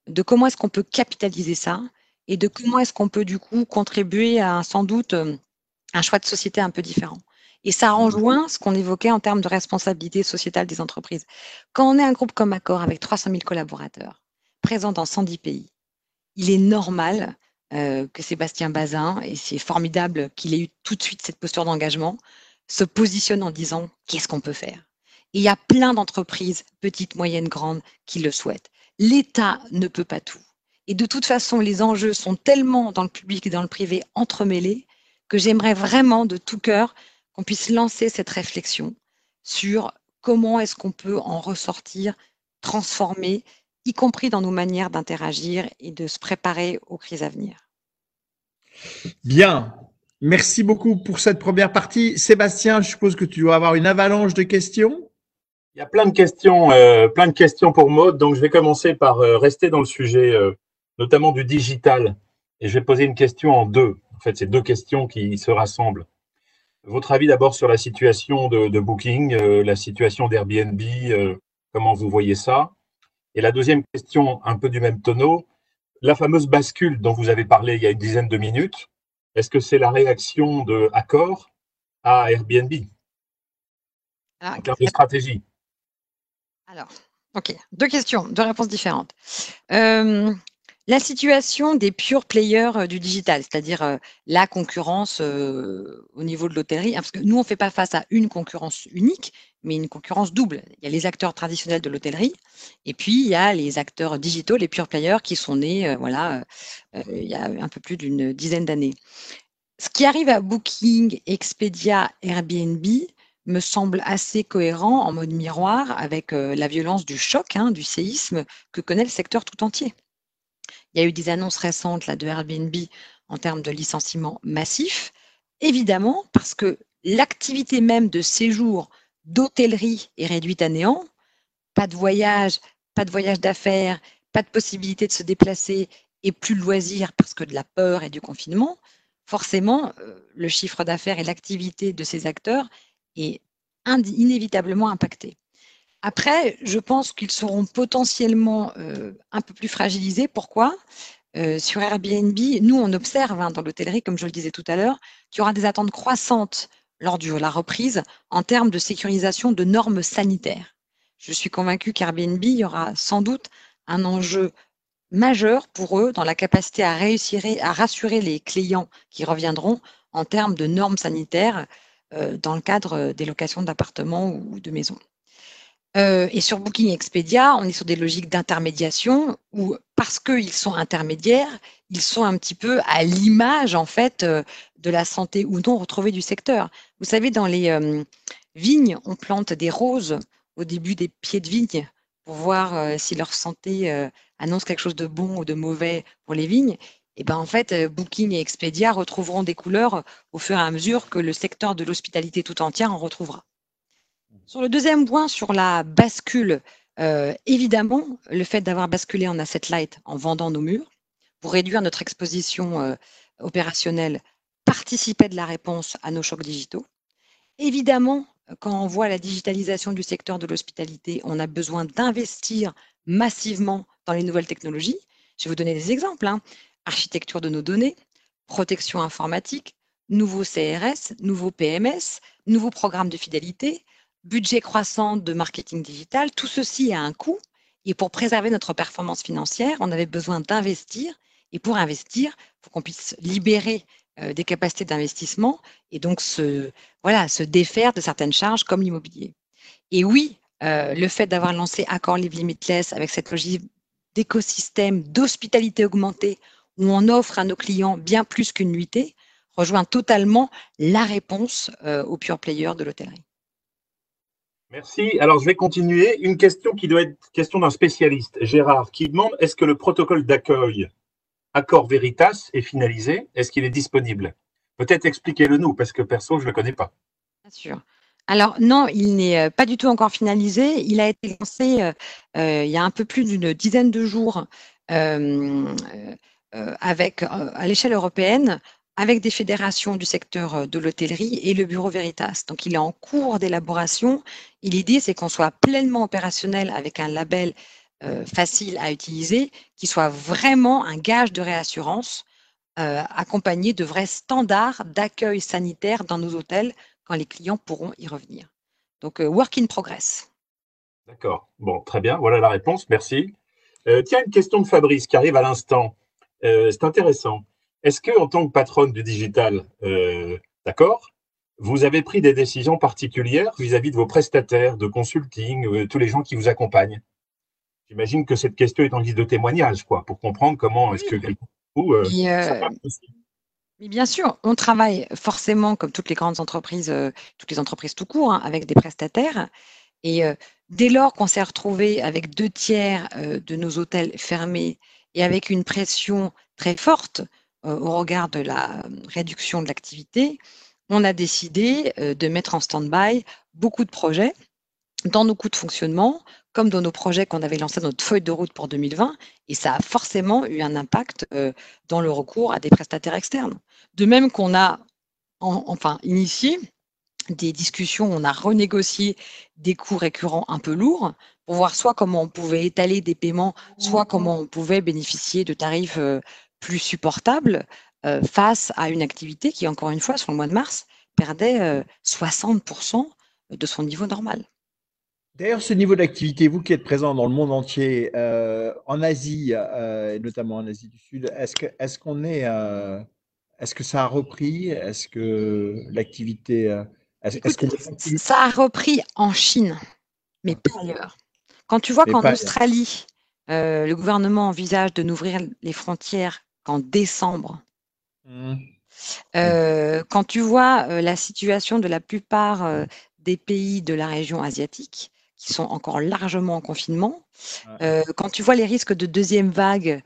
de comment est-ce qu'on peut capitaliser ça et de comment est-ce qu'on peut du coup contribuer à sans doute un choix de société un peu différent. Et ça rejoint ce qu'on évoquait en termes de responsabilité sociétale des entreprises. Quand on est un groupe comme Accor avec 300 000 collaborateurs, présents dans 110 pays, il est normal euh, que Sébastien Bazin, et c'est formidable qu'il ait eu tout de suite cette posture d'engagement, se positionne en disant qu'est-ce qu'on peut faire? Et il y a plein d'entreprises, petites, moyennes, grandes, qui le souhaitent. L'État ne peut pas tout. Et de toute façon, les enjeux sont tellement dans le public et dans le privé entremêlés que j'aimerais vraiment de tout cœur qu'on puisse lancer cette réflexion sur comment est-ce qu'on peut en ressortir, transformer, y compris dans nos manières d'interagir et de se préparer aux crises à venir. Bien. Merci beaucoup pour cette première partie. Sébastien, je suppose que tu dois avoir une avalanche de questions. Il y a plein de questions, euh, plein de questions pour Maud. Donc, je vais commencer par euh, rester dans le sujet, euh, notamment du digital. Et je vais poser une question en deux. En fait, c'est deux questions qui se rassemblent. Votre avis d'abord sur la situation de, Booking, euh, la situation d'Airbnb, euh, comment vous voyez ça? Et la deuxième question, un peu du même tonneau, la fameuse bascule dont vous avez parlé il y a une dizaine de minutes, est-ce que c'est la réaction de Accor à Airbnb? Ah, en termes de stratégie. Alors, ok, deux questions, deux réponses différentes. Euh, la situation des pure players euh, du digital, c'est-à-dire euh, la concurrence euh, au niveau de l'hôtellerie, hein, parce que nous, on ne fait pas face à une concurrence unique, mais une concurrence double. Il y a les acteurs traditionnels de l'hôtellerie, et puis il y a les acteurs digitaux, les pure players, qui sont nés voilà, il y a un peu plus d'une dizaine d'années. Ce qui arrive à Booking, Expedia, Airbnb, me semble assez cohérent en mode miroir avec la violence du choc, hein, du séisme que connaît le secteur tout entier. Il y a eu des annonces récentes là, de Airbnb en termes de licenciements massifs. Évidemment, parce que l'activité même de séjour d'hôtellerie est réduite à néant. Pas de voyage, pas de voyage d'affaires, pas de possibilité de se déplacer et plus de loisirs parce que de la peur et du confinement. Forcément, euh, le chiffre d'affaires et l'activité de ces acteurs est inévitablement impacté. Après, je pense qu'ils seront potentiellement euh, un peu plus fragilisés. Pourquoi? Euh, Sur Airbnb, nous, on observe hein, dans l'hôtellerie, comme je le disais tout à l'heure, qu'il y aura des attentes croissantes lors de la reprise en termes de sécurisation de normes sanitaires. Je suis convaincue qu'Airbnb, il y aura sans doute un enjeu majeur pour eux dans la capacité à réussir à rassurer les clients qui reviendront en termes de normes sanitaires euh, dans le cadre des locations d'appartements ou de maisons. Euh, et sur Booking Expedia, on est sur des logiques d'intermédiation où, parce qu'ils sont intermédiaires, ils sont un petit peu à l'image, en fait, euh, de la santé ou non retrouvée du secteur. Vous savez, dans les euh, vignes, on plante des roses au début des pieds de vigne pour voir si leur santé annonce quelque chose de bon ou de mauvais pour les vignes. Et ben en fait, Booking et Expedia retrouveront des couleurs au fur et à mesure que le secteur de l'hospitalité tout entière en retrouvera. Sur le deuxième point, sur la bascule, euh, évidemment, le fait d'avoir basculé en asset light en vendant nos murs pour réduire notre exposition euh, opérationnelle participait de la réponse à nos chocs digitaux. Évidemment, quand on voit la digitalisation du secteur de l'hospitalité, on a besoin d'investir massivement dans les nouvelles technologies. Je vais vous donner des exemples. Hein. Architecture de nos données, protection informatique, nouveaux CRS, nouveaux PMS, nouveaux programmes de fidélité, budget croissant de marketing digital, tout ceci a un coût. Et pour préserver notre performance financière, on avait besoin d'investir. Et pour investir, il faut qu'on puisse libérer euh, des capacités d'investissement et donc se, défaire de certaines charges comme l'immobilier. Et oui, euh, le fait d'avoir lancé Accord Live Limitless avec cette logique d'écosystème d'hospitalité augmentée où on offre à nos clients bien plus qu'une nuitée, rejoint totalement la réponse euh, aux pure players de l'hôtellerie. Merci. Alors, je vais continuer. Une question qui doit être question d'un spécialiste, Gérard, qui demande est-ce que le protocole d'accueil Accord Veritas est finalisé? Est-ce qu'il est disponible? Peut-être expliquez-le nous, parce que perso, je ne le connais pas. Bien sûr. Alors non, il n'est euh, pas du tout encore finalisé. Il a été lancé euh, euh, il y a un peu plus d'une dizaine de jours avec, à l'échelle européenne avec des fédérations du secteur euh, de l'hôtellerie et le bureau Veritas. Donc, il est en cours d'élaboration. L'idée, c'est qu'on soit pleinement opérationnel avec un label facile à utiliser, qui soit vraiment un gage de réassurance, accompagné de vrais standards d'accueil sanitaire dans nos hôtels quand les clients pourront y revenir. Donc, work in progress. D'accord. Bon, très bien. Voilà la réponse. Merci. tiens, une question de Fabrice qui arrive à l'instant. c'est intéressant. Est-ce que, en tant que patronne du digital, d'accord, vous avez pris des décisions particulières vis-à-vis de vos prestataires de consulting, euh, tous les gens qui vous accompagnent? J'imagine que cette question est en guise de témoignage, quoi, pour comprendre comment est-ce que euh, euh, mais, bien sûr, on travaille forcément, comme toutes les grandes entreprises, toutes les entreprises tout court, hein, avec des prestataires. Et dès lors qu'on s'est retrouvé avec deux tiers de nos hôtels fermés et avec une pression très forte au regard de la réduction de l'activité, on a décidé euh, de mettre en stand-by beaucoup de projets dans nos coûts de fonctionnement, comme dans nos projets qu'on avait lancés dans notre feuille de route pour 2020, et ça a forcément eu un impact euh, dans le recours à des prestataires externes. De même qu'on a enfin initié des discussions, on a renégocié des coûts récurrents un peu lourds pour voir soit comment on pouvait étaler des paiements, soit comment on pouvait bénéficier de tarifs euh, plus supportables euh, face à une activité qui, encore une fois, sur le mois de mars, perdait 60% euh, de son niveau normal. D'ailleurs, ce niveau d'activité, vous qui êtes présent dans le monde entier, euh, en Asie, et notamment en Asie du Sud, est-ce que, est qu'on est, est-ce que ça a repris? Est-ce que l'activité, ça a repris en Chine, mais pas ailleurs. Quand tu vois qu'en Australie, le gouvernement envisage de n'ouvrir les frontières qu'en décembre Mmh. Euh, quand tu vois euh, la situation de la plupart euh, des pays de la région asiatique, qui sont encore largement en confinement, quand tu vois les risques de deuxième vague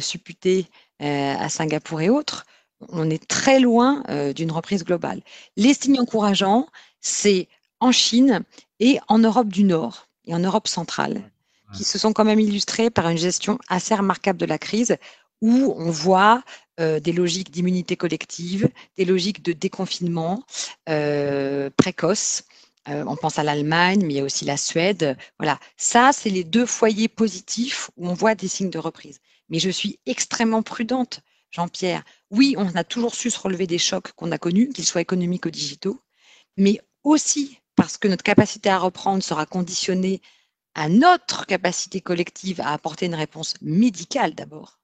supputés à Singapour et autres, on est très loin d'une reprise globale. Les signes encourageants, c'est en Chine et en Europe du Nord et en Europe centrale, qui se sont quand même illustrés par une gestion assez remarquable de la crise, où on voit euh, des logiques d'immunité collective, des logiques de déconfinement euh, précoce. Euh, on pense à l'Allemagne, mais il y a aussi la Suède. Voilà, ça, c'est les deux foyers positifs où on voit des signes de reprise. Mais je suis extrêmement prudente, Jean-Pierre. Oui, on a toujours su se relever des chocs qu'on a connus, qu'ils soient économiques ou digitaux, mais aussi parce que notre capacité à reprendre sera conditionnée à notre capacité collective à apporter une réponse médicale d'abord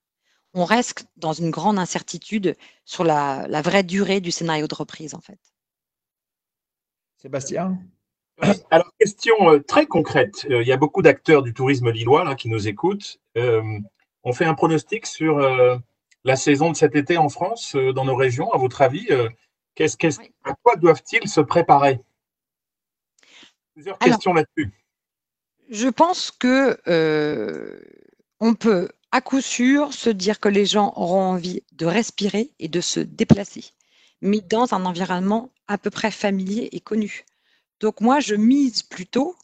on reste dans une grande incertitude sur la, vraie durée du scénario de reprise, en fait. Sébastien? Alors, question euh, très concrète. Euh, il y a beaucoup d'acteurs du tourisme lillois qui nous écoutent. Euh, on fait un pronostic sur la saison de cet été en France, dans nos régions, à votre avis qu'est-ce, À quoi doivent-ils se préparer? Plusieurs questions là-dessus. Je pense que on peut à coup sûr se dire que les gens auront envie de respirer et de se déplacer, mais dans un environnement à peu près familier et connu. Donc moi, je mise plutôt,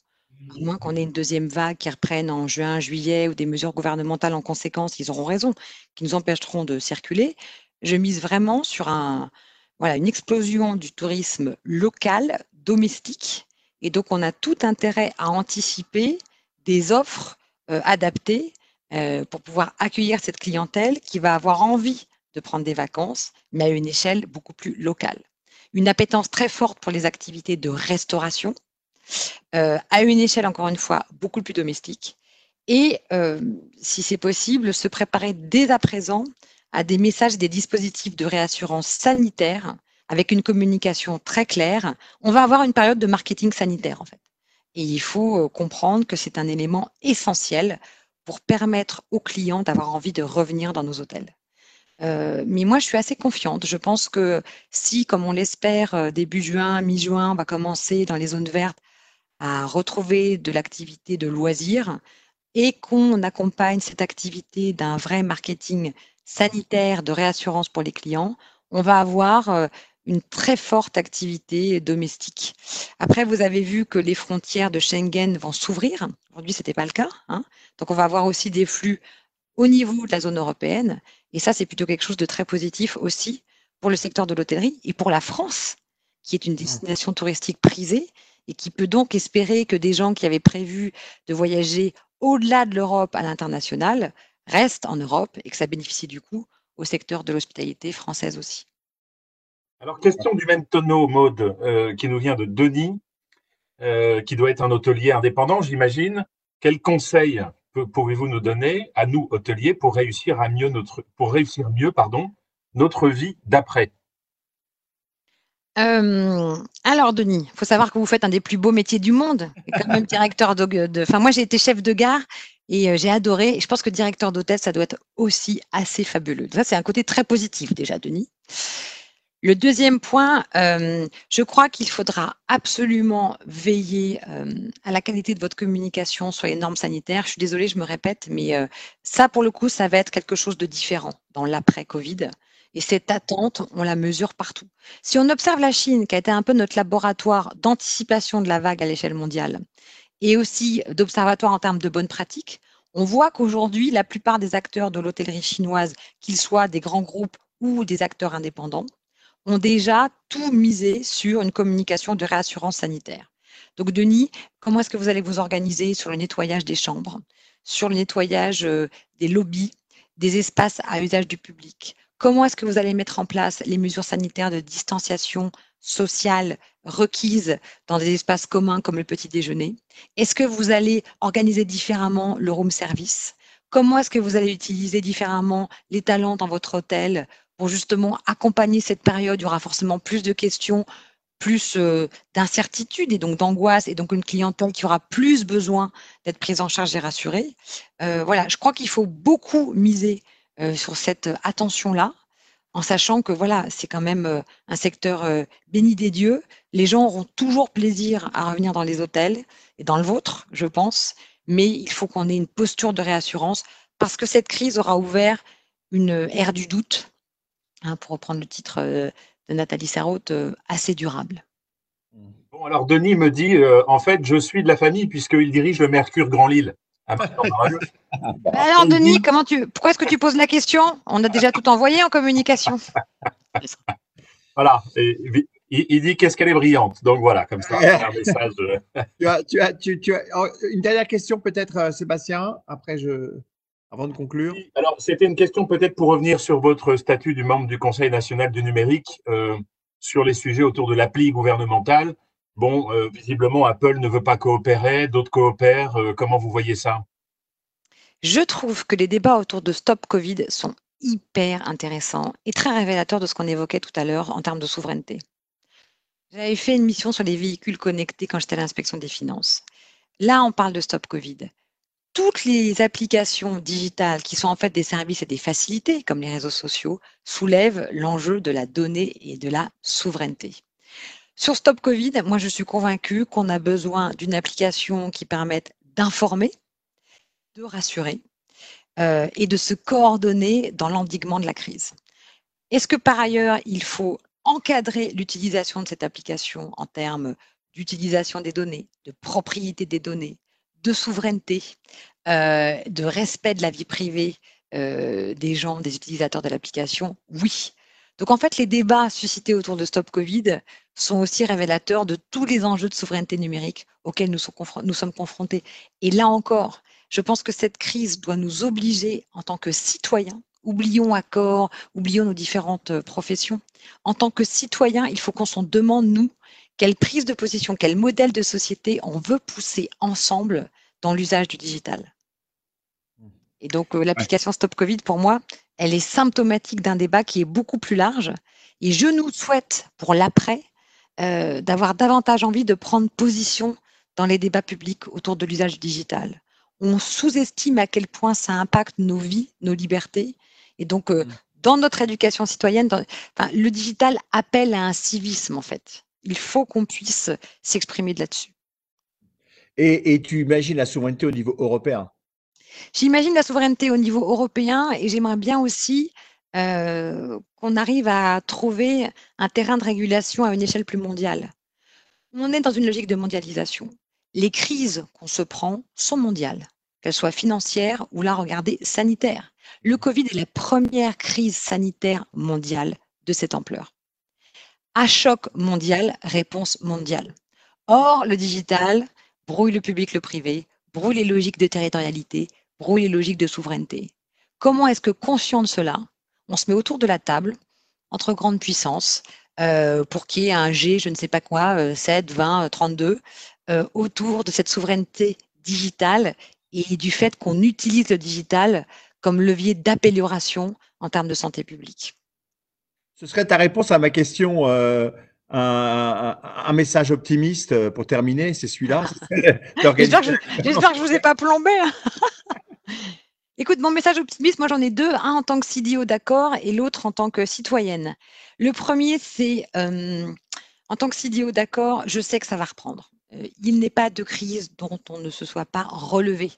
à moins qu'on ait une deuxième vague qui reprenne en juin, juillet, ou des mesures gouvernementales en conséquence, ils auront raison, qui nous empêcheront de circuler, je mise vraiment sur un, voilà, une explosion du tourisme local, domestique, et donc on a tout intérêt à anticiper des offres euh, adaptées euh, pour pouvoir accueillir cette clientèle qui va avoir envie de prendre des vacances, mais à une échelle beaucoup plus locale. Une appétence très forte pour les activités de restauration, euh, à une échelle, encore une fois, beaucoup plus domestique. Et, euh, si c'est possible, se préparer dès à présent à des messages, des dispositifs de réassurance sanitaire avec une communication très claire. On va avoir une période de marketing sanitaire, en fait. Et il faut comprendre que c'est un élément essentiel pour permettre aux clients d'avoir envie de revenir dans nos hôtels. Euh, mais moi, je suis assez confiante. Je pense que si, comme on l'espère, euh, début juin, mi-juin, on va commencer dans les zones vertes à retrouver de l'activité de loisirs et qu'on accompagne cette activité d'un vrai marketing sanitaire de réassurance pour les clients, on va avoir euh, une très forte activité domestique. Après, vous avez vu que les frontières de Schengen vont s'ouvrir. Aujourd'hui, ce n'était pas le cas. Hein. Donc, on va avoir aussi des flux au niveau de la zone européenne. Et ça, c'est plutôt quelque chose de très positif aussi pour le secteur de l'hôtellerie et pour la France, qui est une destination touristique prisée et qui peut donc espérer que des gens qui avaient prévu de voyager au-delà de l'Europe à l'international reste en Europe et que ça bénéficie du coup au secteur de l'hospitalité française aussi. Alors, question du même tonneau, Maude, euh, qui nous vient de Denis, euh, qui doit être un hôtelier indépendant, j'imagine. Quels conseils pourriez-vous nous donner à nous, hôteliers, pour réussir, à mieux, notre, pour réussir mieux pardon, notre vie d'après? Euh, alors, Denis, il faut savoir que vous faites un des plus beaux métiers du monde. Directeur de. Enfin, moi, j'ai été chef de gare et j'ai adoré. Je pense que directeur d'hôtel, ça doit être aussi assez fabuleux. Ça, c'est un côté très positif déjà, Denis. Le deuxième point, euh, je crois qu'il faudra absolument veiller euh, à la qualité de votre communication sur les normes sanitaires. Je suis désolée, je me répète, mais euh, ça, pour le coup, ça va être quelque chose de différent dans l'après-Covid. Et cette attente, on la mesure partout. Si on observe la Chine, qui a été un peu notre laboratoire d'anticipation de la vague à l'échelle mondiale, et aussi d'observatoire en termes de bonnes pratiques, on voit qu'aujourd'hui, la plupart des acteurs de l'hôtellerie chinoise, qu'ils soient des grands groupes ou des acteurs indépendants, ont déjà tout misé sur une communication de réassurance sanitaire. Donc, Denis, comment est-ce que vous allez vous organiser sur le nettoyage des chambres, sur le nettoyage euh, des lobbies, des espaces à usage du public? Comment est-ce que vous allez mettre en place les mesures sanitaires de distanciation sociale requises dans des espaces communs comme le petit déjeuner? Est-ce que vous allez organiser différemment le room service? Comment est-ce que vous allez utiliser différemment les talents dans votre hôtel justement accompagner cette période. Il y aura forcément plus de questions, plus euh, d'incertitudes et donc d'angoisse et donc une clientèle qui aura plus besoin d'être prise en charge et rassurée. Euh, voilà, je crois qu'il faut beaucoup miser euh, sur cette attention-là en sachant que voilà, c'est quand même un secteur béni des dieux. Les gens auront toujours plaisir à revenir dans les hôtels et dans le vôtre, je pense, mais il faut qu'on ait une posture de réassurance parce que cette crise aura ouvert une ère du doute Hein, pour reprendre le titre euh, de Nathalie Sarraute, euh, assez durable. Bon, alors Denis me dit, euh, en fait, je suis de la famille puisqu'il dirige le Mercure Grand Lille. Ah, bah, alors Denis, comment tu, pourquoi est-ce que tu poses la question? On a déjà tout envoyé en communication. voilà. il, dit qu'est-ce qu'elle est brillante. Donc voilà, comme ça, un message. tu as, tu as, tu, as, oh, une dernière question peut-être, Sébastien. Après, je avant de conclure Alors, c'était une question peut-être pour revenir sur votre statut du membre du Conseil national du numérique euh, sur les sujets autour de l'appli gouvernementale. Bon, euh, visiblement, Apple ne veut pas coopérer, d'autres coopèrent. Euh, comment vous voyez ça? Je trouve que les débats autour de Stop Covid sont hyper intéressants et très révélateurs de ce qu'on évoquait tout à l'heure en termes de souveraineté. J'avais fait une mission sur les véhicules connectés quand j'étais à l'inspection des finances. Là, on parle de Stop Covid toutes les applications digitales qui sont en fait des services et des facilités, comme les réseaux sociaux, soulèvent l'enjeu de la donnée et de la souveraineté. Sur Stop Covid, moi je suis convaincue qu'on a besoin d'une application qui permette d'informer, de rassurer euh, et de se coordonner dans l'endiguement de la crise. Est-ce que par ailleurs, il faut encadrer l'utilisation de cette application en termes d'utilisation des données, de propriété des données, de souveraineté, euh, de respect de la vie privée euh, des gens, des utilisateurs de l'application, oui. Donc en fait, les débats suscités autour de Stop Covid sont aussi révélateurs de tous les enjeux de souveraineté numérique auxquels nous, nous sommes confrontés. Et là encore, je pense que cette crise doit nous obliger en tant que citoyens, oublions accord, oublions nos différentes euh, professions, en tant que citoyens, il faut qu'on s'en demande, nous, quelle prise de position, quel modèle de société on veut pousser ensemble dans l'usage du digital? Et donc, euh, l'application Stop Covid, pour moi, elle est symptomatique d'un débat qui est beaucoup plus large. Et je nous souhaite, pour l'après, euh, d'avoir davantage envie de prendre position dans les débats publics autour de l'usage du digital. On sous-estime à quel point ça impacte nos vies, nos libertés. Et donc, euh, mm. dans notre éducation citoyenne, le digital appelle à un civisme, en fait il faut qu'on puisse s'exprimer là-dessus. Et, tu imagines la souveraineté au niveau européen? J'imagine la souveraineté au niveau européen et j'aimerais bien aussi euh, qu'on arrive à trouver un terrain de régulation à une échelle plus mondiale. On est dans une logique de mondialisation. Les crises qu'on se prend sont mondiales, qu'elles soient financières ou là, regardez, sanitaires. Le Covid est la première crise sanitaire mondiale de cette ampleur. À choc mondial, réponse mondiale. Or, le digital brouille le public, le privé, brouille les logiques de territorialité, brouille les logiques de souveraineté. Comment est-ce que, conscient de cela, on se met autour de la table, entre grandes puissances, euh, pour qu'il y ait un G, je ne sais pas quoi, 7, 20, 32, autour de cette souveraineté digitale et du fait qu'on utilise le digital comme levier d'amélioration en termes de santé publique? Ce serait ta réponse à ma question, euh, un, message optimiste pour terminer, c'est celui-là. J'espère que, je ne vous ai pas plombé. Hein. Écoute, mon message optimiste, moi j'en ai deux, un en tant que CDO d'accord et l'autre en tant que citoyenne. Le premier, c'est euh, en tant que CDO d'accord, je sais que ça va reprendre. Euh, il n'est pas de crise dont on ne se soit pas relevé.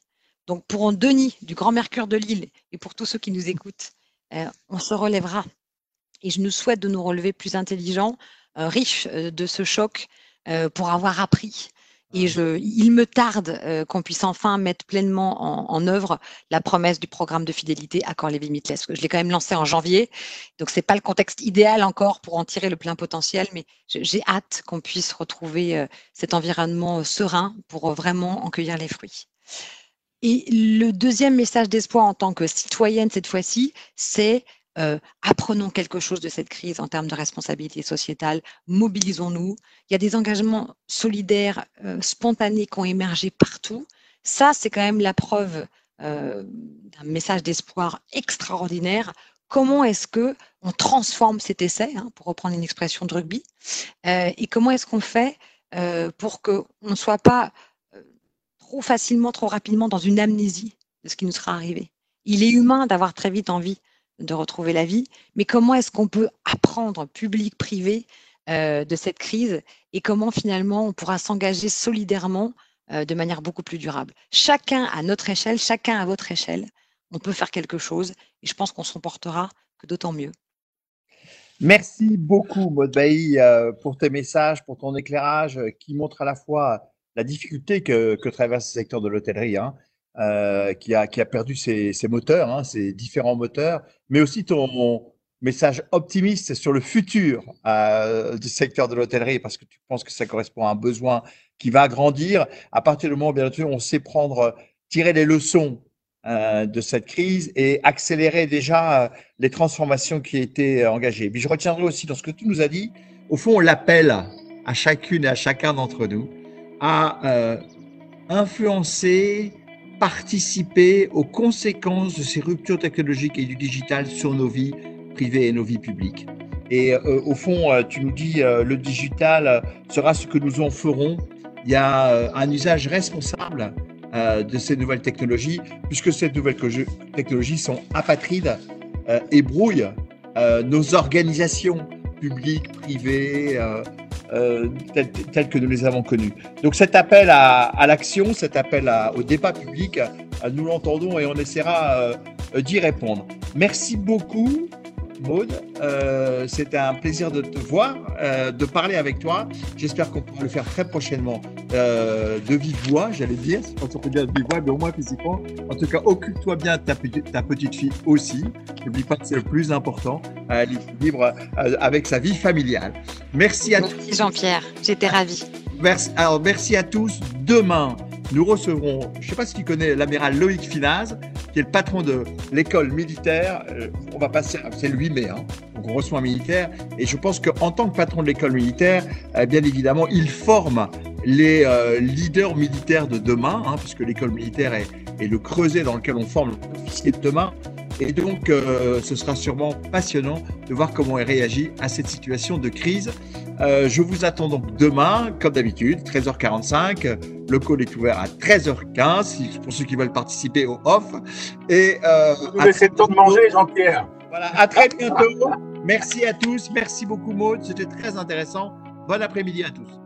Donc pour Denis du Grand Mercure de Lille et pour tous ceux qui nous écoutent, euh, on se relèvera. Et je nous souhaite de nous relever plus intelligents, riches de ce choc pour avoir appris et je, il me tarde euh, qu'on puisse enfin mettre pleinement en, œuvre la promesse du programme de fidélité Accord Lévy-Mitlès. Je l'ai quand même lancé en janvier, donc c'est pas le contexte idéal encore pour en tirer le plein potentiel, mais j'ai hâte qu'on puisse retrouver euh, cet environnement serein pour euh, vraiment en cueillir les fruits. Et le deuxième message d'espoir en tant que citoyenne cette fois-ci, c'est apprenons quelque chose de cette crise en termes de responsabilité sociétale, mobilisons-nous. Il y a des engagements solidaires, spontanés qui ont émergé partout. Ça, c'est quand même la preuve d'un message d'espoir extraordinaire. Comment est-ce que on transforme cet essai, hein, pour reprendre une expression de rugby, et comment est-ce qu'on fait pour qu'on ne soit pas trop facilement, trop rapidement dans une amnésie de ce qui nous sera arrivé? Il est humain d'avoir très vite envie de retrouver la vie, mais comment est-ce qu'on peut apprendre, public, privé, euh, de cette crise et comment finalement on pourra s'engager solidairement euh, de manière beaucoup plus durable? Chacun à notre échelle, chacun à votre échelle, on peut faire quelque chose et je pense qu'on s'en portera que d'autant mieux. Merci beaucoup, Maud euh, pour tes messages, pour ton éclairage qui montre à la fois la difficulté que, traverse le secteur de l'hôtellerie. Hein, euh, qui, a, qui a perdu ses, moteurs, hein, ses différents moteurs, mais aussi ton message optimiste sur le futur euh, du secteur de l'hôtellerie, parce que tu penses que ça correspond à un besoin qui va grandir. À partir du moment, bien sûr, on sait prendre, tirer les leçons euh, de cette crise et accélérer déjà les transformations qui étaient engagées. Je retiendrai aussi dans ce que tu nous as dit, au fond, on l'appelle à chacune et à chacun d'entre nous à influencer participer aux conséquences de ces ruptures technologiques et du digital sur nos vies privées et nos vies publiques. Et euh, au fond, euh, tu nous dis, euh, le digital sera ce que nous en ferons. Il y a un usage responsable de ces nouvelles technologies, puisque ces nouvelles technologies sont apatrides et brouillent nos organisations publiques, privées, euh, tels, que nous les avons connus. Donc cet appel à, l'action, cet appel au débat public, euh, nous l'entendons et on essaiera euh, d'y répondre. Merci beaucoup Maud. Euh, C'était un plaisir de te voir, euh, de parler avec toi. J'espère qu'on pourra le faire très prochainement euh, de vive voix, j'allais dire. Quand on peut dire de vive voix, mais au moins physiquement. En tout cas, occupe-toi bien de ta, ta, petite fille aussi. N'oublie pas que c'est le plus important, euh, avec sa vie familiale. Merci à tous. Merci Jean-Pierre, j'étais ravi. Merci, alors, merci à tous. Demain, nous recevrons, je ne sais pas si tu connais l'amiral Loïc Finaz, qui est le patron de l'école militaire. Euh, on va passer, c'est le 8 mai, hein, donc on reçoit un militaire. Et je pense qu'en tant que patron de l'école militaire, euh, bien évidemment, il forme les euh, leaders militaires de demain, hein, puisque l'école militaire est, est, le creuset dans lequel on forme l'officier de demain. Et donc, euh, ce sera sûrement passionnant de voir comment il réagit à cette situation de crise. Euh, je vous attends donc demain, comme d'habitude, 13h45. Le call est ouvert à 13h15 pour ceux qui veulent participer au off. Et euh, vous laissez le temps de manger, Jean-Pierre. Voilà, à très bientôt. Merci à tous. Merci beaucoup, Maud. C'était très intéressant. Bon après-midi à tous.